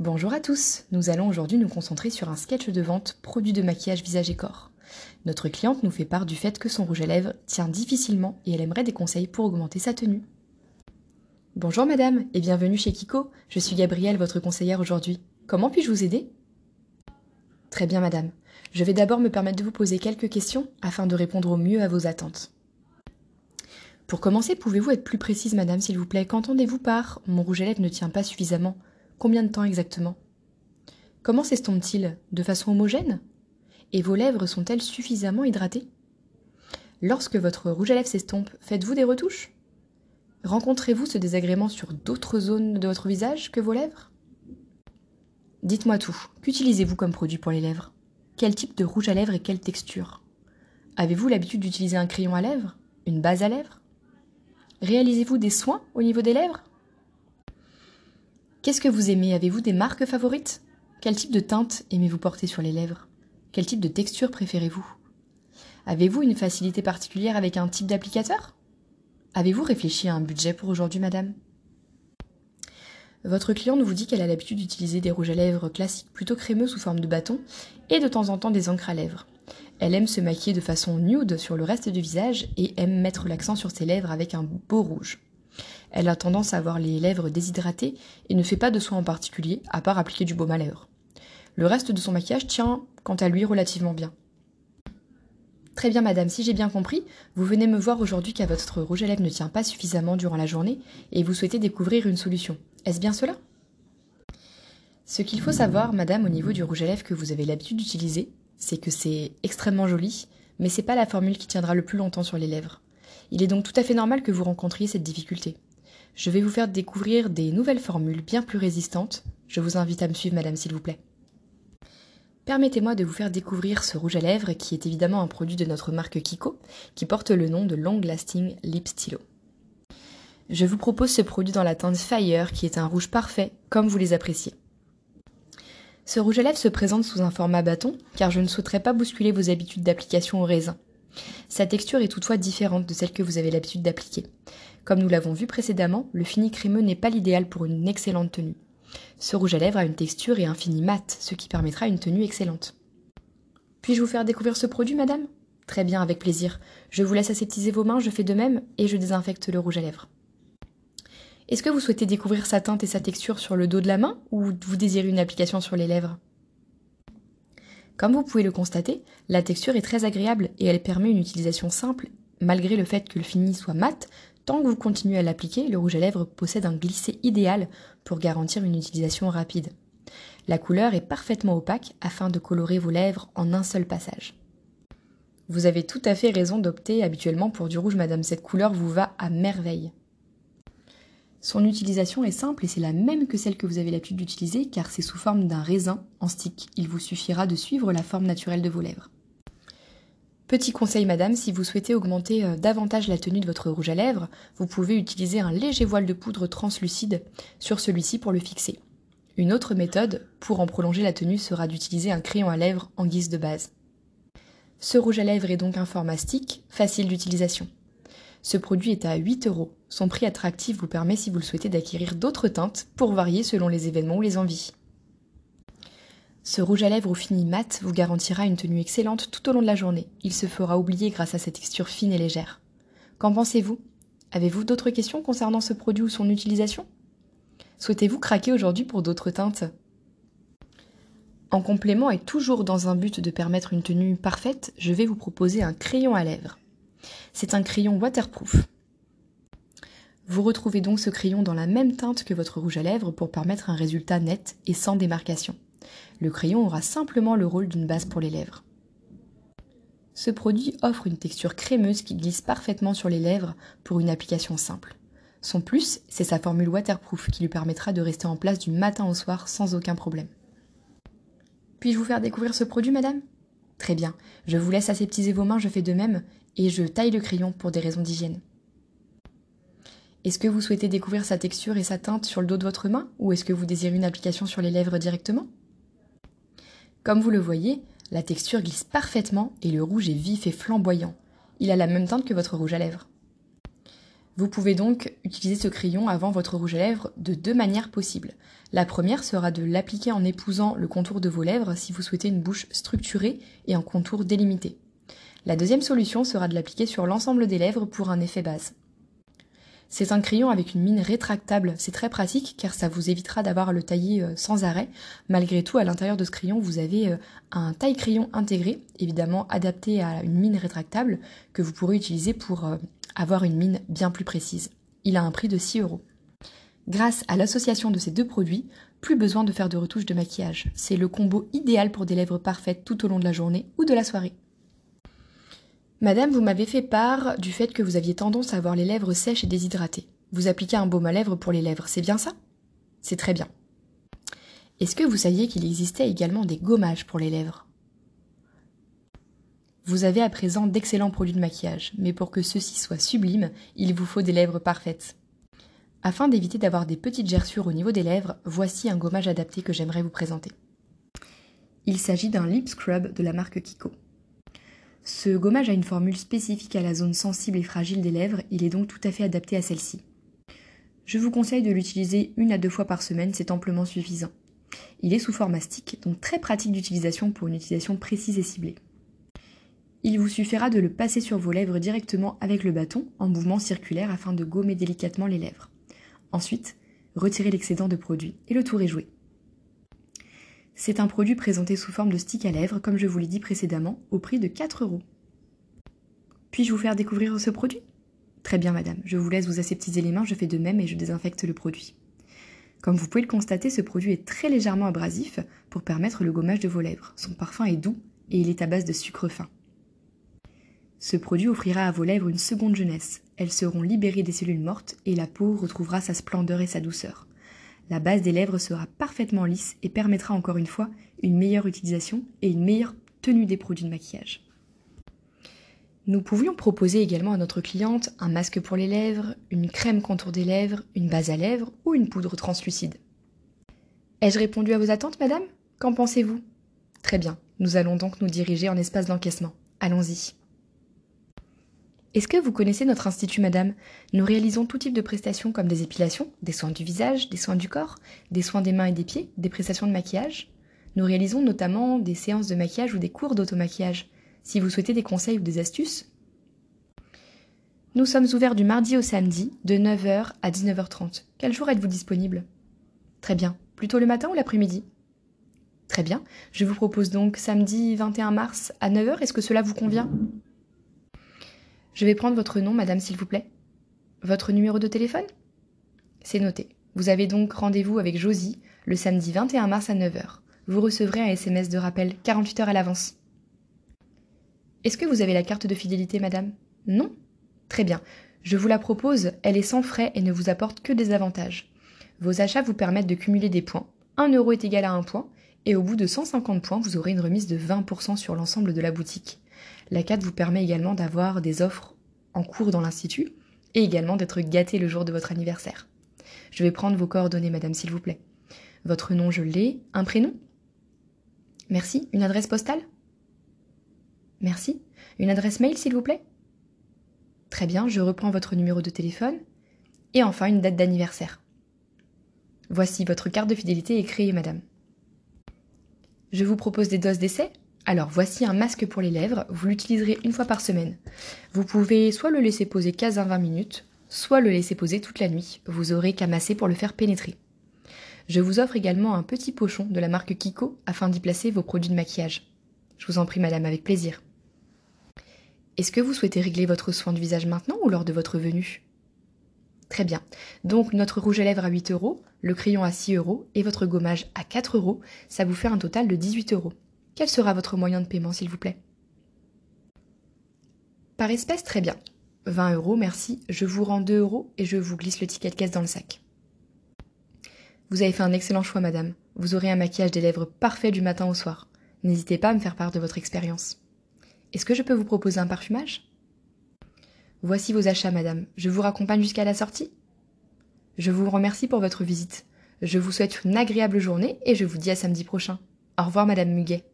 Bonjour à tous, nous allons aujourd'hui nous concentrer sur un sketch de vente produit de maquillage visage et corps. Notre cliente nous fait part du fait que son rouge à lèvres tient difficilement et elle aimerait des conseils pour augmenter sa tenue. Bonjour madame et bienvenue chez Kiko, je suis Gabrielle, votre conseillère aujourd'hui. Comment puis-je vous aider? Très bien madame, je vais d'abord me permettre de vous poser quelques questions afin de répondre au mieux à vos attentes. Pour commencer, pouvez-vous être plus précise madame s'il vous plaît? Qu'entendez-vous par mon rouge à lèvres ne tient pas suffisamment Combien de temps exactement? Comment s'estompe-t-il? De façon homogène? Et vos lèvres sont-elles suffisamment hydratées? Lorsque votre rouge à lèvres s'estompe, faites-vous des retouches? Rencontrez-vous ce désagrément sur d'autres zones de votre visage que vos lèvres? Dites-moi tout. Qu'utilisez-vous comme produit pour les lèvres? Quel type de rouge à lèvres et quelle texture? Avez-vous l'habitude d'utiliser un crayon à lèvres? Une base à lèvres? Réalisez-vous des soins au niveau des lèvres? Qu'est-ce que vous aimez? Avez-vous des marques favorites? Quel type de teinte aimez-vous porter sur les lèvres? Quel type de texture préférez-vous? Avez-vous une facilité particulière avec un type d'applicateur? Avez-vous réfléchi à un budget pour aujourd'hui, madame? Votre cliente vous dit qu'elle a l'habitude d'utiliser des rouges à lèvres classiques plutôt crémeux sous forme de bâton et de temps en temps des encres à lèvres. Elle aime se maquiller de façon nude sur le reste du visage et aime mettre l'accent sur ses lèvres avec un beau rouge. Elle a tendance à avoir les lèvres déshydratées et ne fait pas de soins en particulier, à part appliquer du baume à lèvres. Le reste de son maquillage tient, quant à lui, relativement bien. Très bien, madame, si j'ai bien compris, vous venez me voir aujourd'hui car votre rouge à lèvres ne tient pas suffisamment durant la journée et vous souhaitez découvrir une solution. Est-ce bien cela? Ce qu'il faut savoir, madame, au niveau du rouge à lèvres que vous avez l'habitude d'utiliser, c'est que c'est extrêmement joli, mais c'est pas la formule qui tiendra le plus longtemps sur les lèvres. Il est donc tout à fait normal que vous rencontriez cette difficulté. Je vais vous faire découvrir des nouvelles formules bien plus résistantes. Je vous invite à me suivre, madame, s'il vous plaît. Permettez-moi de vous faire découvrir ce rouge à lèvres qui est évidemment un produit de notre marque Kiko, qui porte le nom de Long Lasting Lip Stylo. Je vous propose ce produit dans la teinte Fire qui est un rouge parfait comme vous les appréciez. Ce rouge à lèvres se présente sous un format bâton car je ne souhaiterais pas bousculer vos habitudes d'application au raisin. Sa texture est toutefois différente de celle que vous avez l'habitude d'appliquer. Comme nous l'avons vu précédemment, le fini crémeux n'est pas l'idéal pour une excellente tenue. Ce rouge à lèvres a une texture et un fini mat, ce qui permettra une tenue excellente. Puis-je vous faire découvrir ce produit, madame? Très bien, avec plaisir. Je vous laisse aseptiser vos mains, je fais de même, et je désinfecte le rouge à lèvres. Est-ce que vous souhaitez découvrir sa teinte et sa texture sur le dos de la main, ou vous désirez une application sur les lèvres? Comme vous pouvez le constater, la texture est très agréable et elle permet une utilisation simple, malgré le fait que le fini soit mat, Tant que vous continuez à l'appliquer, le rouge à lèvres possède un glissé idéal pour garantir une utilisation rapide. La couleur est parfaitement opaque afin de colorer vos lèvres en un seul passage. Vous avez tout à fait raison d'opter habituellement pour du rouge, madame, cette couleur vous va à merveille. Son utilisation est simple et c'est la même que celle que vous avez l'habitude d'utiliser car c'est sous forme d'un raisin en stick. Il vous suffira de suivre la forme naturelle de vos lèvres. Petit conseil madame, si vous souhaitez augmenter euh, davantage la tenue de votre rouge à lèvres, vous pouvez utiliser un léger voile de poudre translucide sur celui-ci pour le fixer. Une autre méthode pour en prolonger la tenue sera d'utiliser un crayon à lèvres en guise de base. Ce rouge à lèvres est donc un format stick, facile d'utilisation. Ce produit est à 8 euros. Son prix attractif vous permet, si vous le souhaitez, d'acquérir d'autres teintes pour varier selon les événements ou les envies. Ce rouge à lèvres au fini mat vous garantira une tenue excellente tout au long de la journée. Il se fera oublier grâce à sa texture fine et légère. Qu'en pensez-vous? Avez-vous d'autres questions concernant ce produit ou son utilisation? Souhaitez-vous craquer aujourd'hui pour d'autres teintes? En complément et toujours dans un but de permettre une tenue parfaite, je vais vous proposer un crayon à lèvres. C'est un crayon waterproof. Vous retrouvez donc ce crayon dans la même teinte que votre rouge à lèvres pour permettre un résultat net et sans démarcation. Le crayon aura simplement le rôle d'une base pour les lèvres. Ce produit offre une texture crémeuse qui glisse parfaitement sur les lèvres pour une application simple. Son plus, c'est sa formule waterproof qui lui permettra de rester en place du matin au soir sans aucun problème. Puis-je vous faire découvrir ce produit, madame? Très bien, je vous laisse aseptiser vos mains, je fais de même, et je taille le crayon pour des raisons d'hygiène. Est-ce que vous souhaitez découvrir sa texture et sa teinte sur le dos de votre main, ou est-ce que vous désirez une application sur les lèvres directement? Comme vous le voyez, la texture glisse parfaitement et le rouge est vif et flamboyant. Il a la même teinte que votre rouge à lèvres. Vous pouvez donc utiliser ce crayon avant votre rouge à lèvres de deux manières possibles. La première sera de l'appliquer en épousant le contour de vos lèvres si vous souhaitez une bouche structurée et un contour délimité. La deuxième solution sera de l'appliquer sur l'ensemble des lèvres pour un effet base. C'est un crayon avec une mine rétractable, c'est très pratique car ça vous évitera d'avoir le tailler euh, sans arrêt. Malgré tout, à l'intérieur de ce crayon, vous avez euh, un taille-crayon intégré, évidemment adapté à une mine rétractable que vous pourrez utiliser pour euh, avoir une mine bien plus précise. Il a un prix de 6 euros. Grâce à l'association de ces deux produits, plus besoin de faire de retouches de maquillage. C'est le combo idéal pour des lèvres parfaites tout au long de la journée ou de la soirée. Madame, vous m'avez fait part du fait que vous aviez tendance à avoir les lèvres sèches et déshydratées. Vous appliquez un baume à lèvres pour les lèvres, c'est bien ça? C'est très bien. Est-ce que vous saviez qu'il existait également des gommages pour les lèvres? Vous avez à présent d'excellents produits de maquillage, mais pour que ceux-ci soient sublimes, il vous faut des lèvres parfaites. Afin d'éviter d'avoir des petites gerçures au niveau des lèvres, voici un gommage adapté que j'aimerais vous présenter. Il s'agit d'un lip scrub de la marque Kiko. Ce gommage a une formule spécifique à la zone sensible et fragile des lèvres, il est donc tout à fait adapté à celle-ci. Je vous conseille de l'utiliser une à deux fois par semaine, c'est amplement suffisant. Il est sous forme mastic, donc très pratique d'utilisation pour une utilisation précise et ciblée. Il vous suffira de le passer sur vos lèvres directement avec le bâton en mouvement circulaire afin de gommer délicatement les lèvres. Ensuite, retirez l'excédent de produit et le tour est joué. C'est un produit présenté sous forme de stick à lèvres, comme je vous l'ai dit précédemment, au prix de 4 euros. Puis-je vous faire découvrir ce produit? Très bien, madame. Je vous laisse vous aseptiser les mains, je fais de même et je désinfecte le produit. Comme vous pouvez le constater, ce produit est très légèrement abrasif pour permettre le gommage de vos lèvres. Son parfum est doux et il est à base de sucre fin. Ce produit offrira à vos lèvres une seconde jeunesse. Elles seront libérées des cellules mortes et la peau retrouvera sa splendeur et sa douceur. La base des lèvres sera parfaitement lisse et permettra encore une fois une meilleure utilisation et une meilleure tenue des produits de maquillage. Nous pouvions proposer également à notre cliente un masque pour les lèvres, une crème contour des lèvres, une base à lèvres ou une poudre translucide. Ai-je répondu à vos attentes, madame? Qu'en pensez-vous? Très bien, nous allons donc nous diriger en espace d'encaissement. Allons-y. Est-ce que vous connaissez notre institut, madame? Nous réalisons tout type de prestations comme des épilations, des soins du visage, des soins du corps, des soins des mains et des pieds, des prestations de maquillage. Nous réalisons notamment des séances de maquillage ou des cours d'automaquillage. Si vous souhaitez des conseils ou des astuces, nous sommes ouverts du mardi au samedi, de 9h à 19h30. Quel jour êtes-vous disponible? Très bien. Plutôt le matin ou l'après-midi? Très bien. Je vous propose donc samedi 21 mars à 9h. Est-ce que cela vous convient? Je vais prendre votre nom, madame, s'il vous plaît. Votre numéro de téléphone? C'est noté. Vous avez donc rendez-vous avec Josie le samedi 21 mars à 9h. Vous recevrez un SMS de rappel 48 heures à l'avance. Est-ce que vous avez la carte de fidélité, madame? Non? Très bien. Je vous la propose, elle est sans frais et ne vous apporte que des avantages. Vos achats vous permettent de cumuler des points. 1 euro est égal à 1 point, et au bout de 150 points, vous aurez une remise de 20% sur l'ensemble de la boutique. La carte vous permet également d'avoir des offres en cours dans l'Institut et également d'être gâté le jour de votre anniversaire. Je vais prendre vos coordonnées, madame, s'il vous plaît. Votre nom, je l'ai. Un prénom? Merci. Une adresse postale? Merci. Une adresse mail, s'il vous plaît? Très bien, je reprends votre numéro de téléphone. Et enfin, une date d'anniversaire. Voici votre carte de fidélité est créée, madame. Je vous propose des doses d'essai alors voici un masque pour les lèvres, vous l'utiliserez une fois par semaine. Vous pouvez soit le laisser poser 15 à 20 minutes, soit le laisser poser toute la nuit, vous aurez qu'à masser pour le faire pénétrer. Je vous offre également un petit pochon de la marque Kiko afin d'y placer vos produits de maquillage. Je vous en prie madame avec plaisir. Est-ce que vous souhaitez régler votre soin du visage maintenant ou lors de votre venue? Très bien. Donc notre rouge à lèvres à 8 euros, le crayon à 6 euros et votre gommage à 4 euros, ça vous fait un total de 18 euros. Quel sera votre moyen de paiement, s'il vous plaît? Par espèce, très bien. 20 euros, merci. Je vous rends 2 euros et je vous glisse le ticket de caisse dans le sac. Vous avez fait un excellent choix, madame. Vous aurez un maquillage des lèvres parfait du matin au soir. N'hésitez pas à me faire part de votre expérience. Est-ce que je peux vous proposer un parfumage? Voici vos achats, madame. Je vous raccompagne jusqu'à la sortie? Je vous remercie pour votre visite. Je vous souhaite une agréable journée et je vous dis à samedi prochain. Au revoir, madame Muguet.